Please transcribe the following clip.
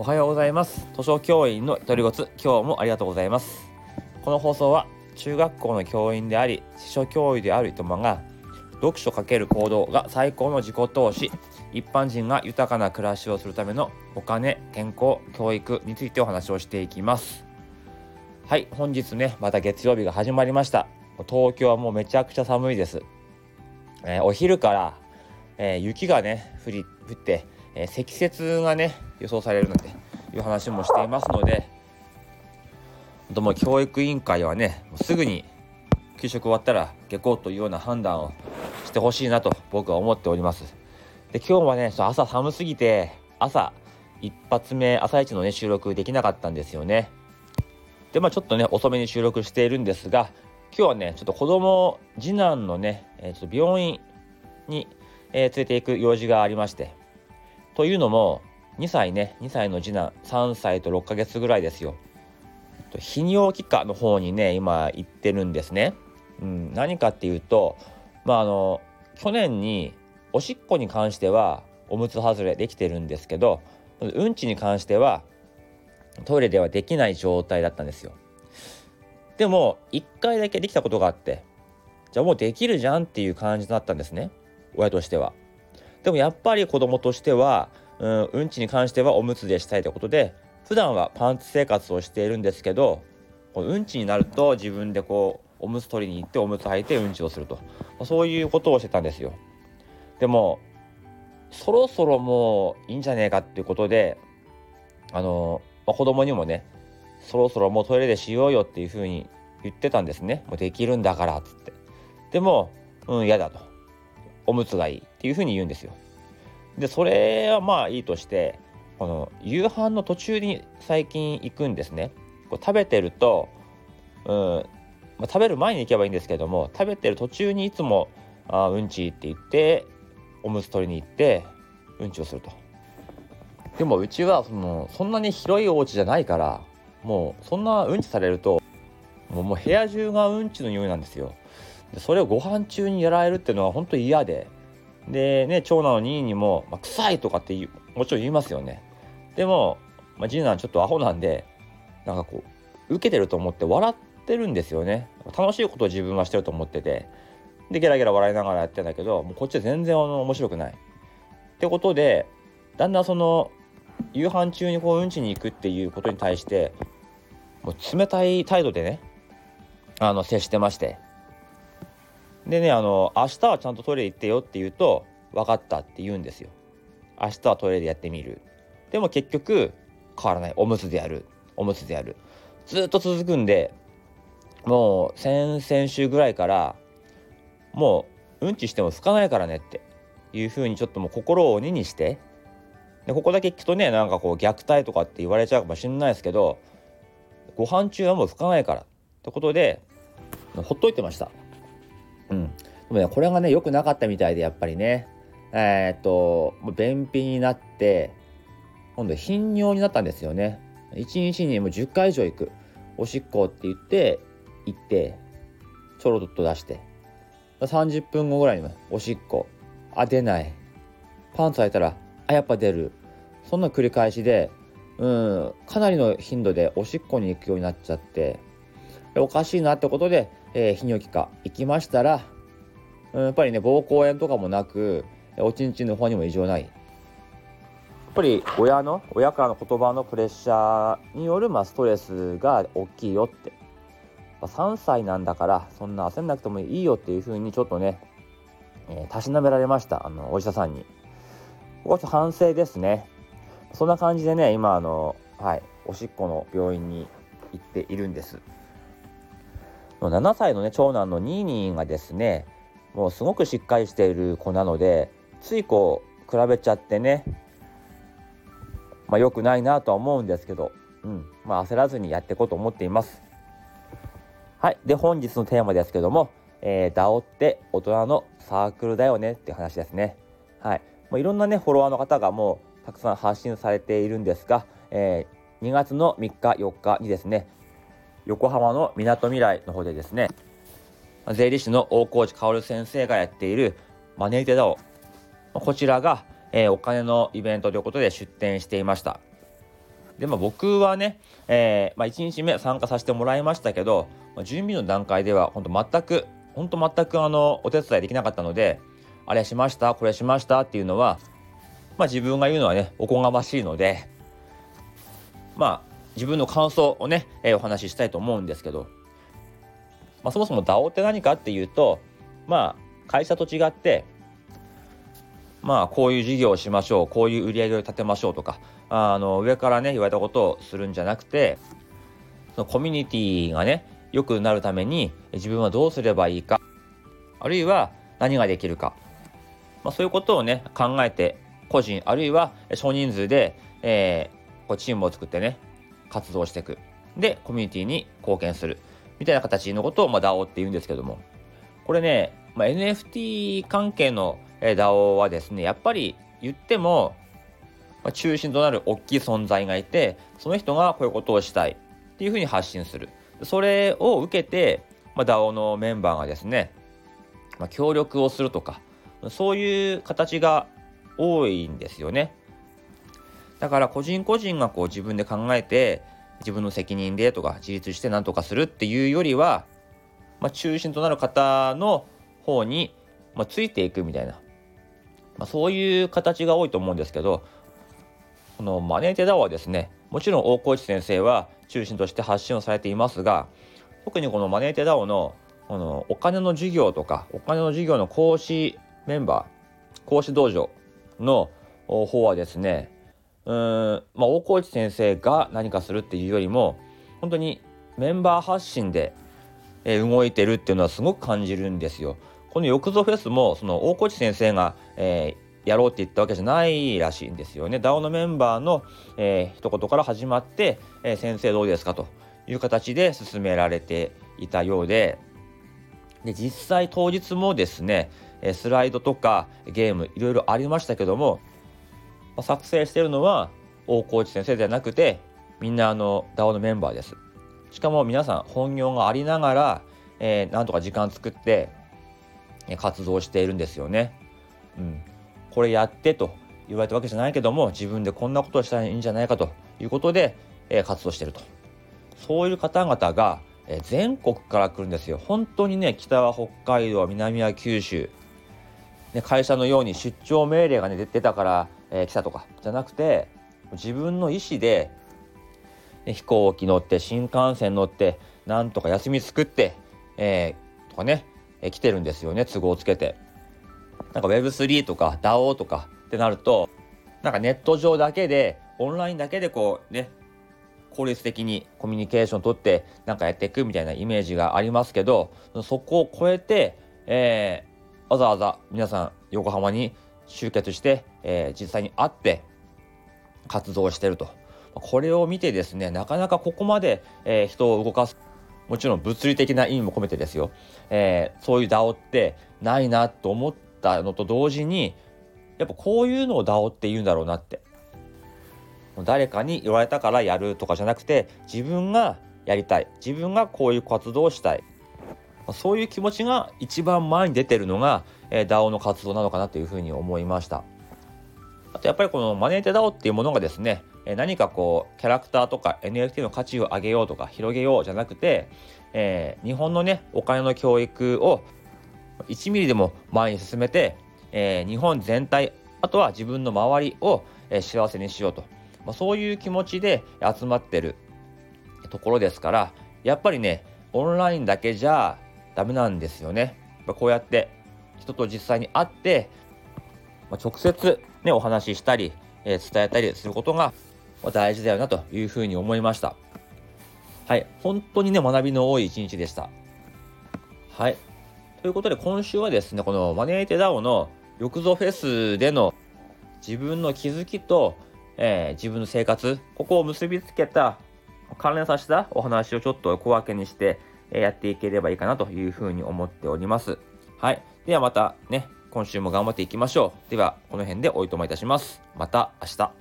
おはようございます。図書教員の独り言。今日もありがとうございます。この放送は中学校の教員であり司書教諭である糸満が読書×行動が最高の自己投資一般人が豊かな暮らしをするためのお金健康教育についてお話をしていきます。はい本日ねまた月曜日が始まりました。東京はもうめちゃくちゃ寒いです、えー、お昼から、えー、雪がね降り降って、えー、積雪がね予想されるなんていう話もしていますのでとも教育委員会はねすぐに給食終わったら下校というような判断をしてほしいなと僕は思っております。で今日はね朝寒すぎて朝一発目朝一のね収録できなかったんですよね。でまあちょっとね遅めに収録しているんですが今日はねちょっと子供次男のね、えー、ちょっと病院に、えー、連れて行く用事がありましてというのも2歳ね2歳の次男3歳と6ヶ月ぐらいですよ。泌尿器科の方にね今行ってるんですね、うん、何かっていうとまああの去年におしっこに関してはおむつ外れできてるんですけどうんちに関してはトイレではできない状態だったんですよ。でも1回だけできたことがあってじゃあもうできるじゃんっていう感じだったんですね。親としては。でもやっぱり子供としてはうん、うんちに関してはおむつでしたいということで普段はパンツ生活をしているんですけどうんちになると自分でこうおむつ取りに行っておむつ履いてうんちをすると。そういうことをしてたんですよ。でもそろそろもういいんじゃねえかっていうことであの、まあ、子供にもねそろそろもうトイレでしようよっていうふうに言ってたんですね。もうできるんだからっつって。でもうん嫌だと。おむつがいいっていうふうに言うんですよでそれはまあいいとしてこの夕飯の途中に最近行くんですねこう食べてるとうんまあ、食べる前に行けばいいんですけども食べてる途中にいつも「あうんち」って言っておむつ取りに行ってうんちをすると。でもうちはそのそんなに広いお家じゃないからもうそんなうんちされるともうもう部屋中がうんちの匂いなんですよ。でそれをご飯中にやられるっていうのは本当嫌ででね長男の兄にも、まあ、臭いとかってもちろん言いますよね。でも、まあ、次男ちょっとアホなんでなんかこう受けてると思って笑ってるんですよね楽しいことを自分はしてると思っててでゲラゲラ笑いながらやってんだけどもうこっちは全然面白くない。ってことでだんだんその夕飯中にこううんちに行くっていうことに対してもう冷たい態度でねあの接してましてでねあの明日はちゃんとトイレ行ってよって言うと分かったって言うんですよ。明日はトイレでやってみる。でも結局変わらない。おむつでやる。おむつでやる。ずっと続くんでもう先々週ぐらいからもううんちしても拭かないからねっていうふうにちょっともう心を鬼にしてでここだけ聞くとねなんかこう虐待とかって言われちゃうかもしれないですけどご飯中はもう拭かないからってことでほっといてました。これがね良くなかったみたいでやっぱりね。えー、っと便秘になって今度頻尿になったんですよね。1日にもう10回以上行く。おしっこって言って行ってちょろっと出して。30分後ぐらいにおしっこ。あ出ない。パンツ履いたらあやっぱ出る。そんな繰り返しでうんかなりの頻度でおしっこに行くようになっちゃって。おかしいなってことで、えー、尿器科行きましたら、やっぱりね膀胱炎とかもなくおちんちんの方にも異常ない。やっぱり親の親からの言葉のプレッシャーによる、まあ、ストレスが大きいよって。3歳なんだからそんな焦んなくてもいいよっていうふうにちょっとね、えー、たしなめられましたあのお医者さんに。ここはちょっと反省ですね。そんな感じでね今あのはいおしっこの病院に行っているんです。7歳のね長男のニーニーがですねもうすごくしっかりしている子なのでついこう比べちゃってねまあ良くないなとは思うんですけど、うんまあ、焦らずにやっていこうと思っていますはい。で、本日のテーマですけども、えー、DAO って大人のサークルだよねって話ですね。はい。もういろんなね、フォロワーの方がもうたくさん発信されているんですが、えー、2月の3日、4日にですね、横浜のみなとみらいの方でですね、税理士の大河内薫先生がやっているマネーテダオこちらが、えー、お金のイベントということで出展していました。でまあ僕はね、えーまあ、1日目参加させてもらいましたけど、準備の段階では本当全く本当全くあのお手伝いできなかったのであれしましたこれしましたっていうのは、まあ、自分が言うのはねおこがましいのでまあ自分の感想をね、えー、お話ししたいと思うんですけど、まあ、そもそも DAO って何かっていうとまあ会社と違ってまあこういう事業をしましょうこういう売り上げを立てましょうとかあの上からね言われたことをするんじゃなくてそのコミュニティがね良くなるために自分はどうすればいいかあるいは何ができるか、まあ、そういうことをね考えて個人あるいは少人数で、えー、こうチームを作ってね活動していく。でコミュニティに貢献する。みたいな形のことを、まあ、DAO って言うんですけどもこれね、まあ、NFT 関係の DAO はですねやっぱり言っても、まあ、中心となる大きい存在がいてその人がこういうことをしたいっていうふうに発信するそれを受けて、まあ、DAO のメンバーがですね、まあ、協力をするとかそういう形が多いんですよね。だから個人個人がこう自分で考えて自分の責任でとか自立して何とかするっていうよりは、まあ、中心となる方の方に、まあ、ついていくみたいな、まあ、そういう形が多いと思うんですけどこのマネーテダオはですねもちろん大河内先生は中心として発信をされていますが特にこのマネーテダオのこのお金の授業とかお金の授業の講師メンバー講師道場の方はですねうん、まあ、大河内先生が何かするっていうよりも本当にメンバー発信で、え動いてるっていうのはすごく感じるんですよ。このよくぞフェスもその大河内先生が、えー、やろうって言ったわけじゃないらしいんですよね。DAO のメンバーの、えー、一言から始まって、えー、先生どうですかという形で進められていたようでで実際当日もですねスライドとかゲームいろいろありましたけども作成しているのは大河内先生ではなくてみんなあの DAO のメンバーです。しかも皆さん本業がありながら、えー、なんとか時間作って活動しているんですよね。うん、これやってと言われたわけじゃないけども自分でこんなことをしたらいいんじゃないかということで、えー、活動しているとそういう方々が、えー、全国から来るんですよ本当にね北は北海道南は九州、ね、会社のように出張命令が、ね、出てたから、えー、来たとかじゃなくて自分の意思で、飛行機乗って新幹線乗ってなんとか休み作って、えー、とかねえ来てるんですよね都合をつけて。なんか Web3 とか DAO とかってなるとなんかネット上だけでオンラインだけでこうね効率的にコミュニケーション取ってなんかやっていくみたいなイメージがありますけどそこを超えて、えー、わざわざ皆さん横浜に集結して、えー、実際に会って活動してると。これを見てですねなかなかここまで、えー、人を動かすもちろん物理的な意味も込めてですよ、えー、そういう DAO ってないなと思ったのと同時にやっぱこういうのを DAO って言うんだろうなって。誰かに言われたからやるとかじゃなくて自分がやりたい。自分がこういう活動をしたい。そういう気持ちが一番前に出てるのが、えー、DAO の活動なのかなというふうに思いました。あとやっぱりこのマネーテ DAO っていうものがですねえ何かこうキャラクターとか NFT の価値を上げようとか広げようじゃなくて、えー、日本のねお金の教育を1ミリでも前に進めて、えー、日本全体あとは自分の周りを、え、幸せにしようと、まあ、そういう気持ちで集まってるところですからやっぱりねオンラインだけじゃダメなんですよね。こうやって人と実際に会って、まあ、直接ねお話ししたり、えー、伝えたりすることが大事だよなというふうに思いました。はい。本当にね、学びの多い一日でした。はい。ということで、今週はですね、このマネーテダオのよくぞフェスでの自分の気づきと、えー、自分の生活、ここを結びつけた、関連させたお話をちょっと小分けにして、え、やっていければいいかなというふうに思っております。はい。ではまたね、今週も頑張っていきましょう。では、この辺でおいとまいたします。また明日。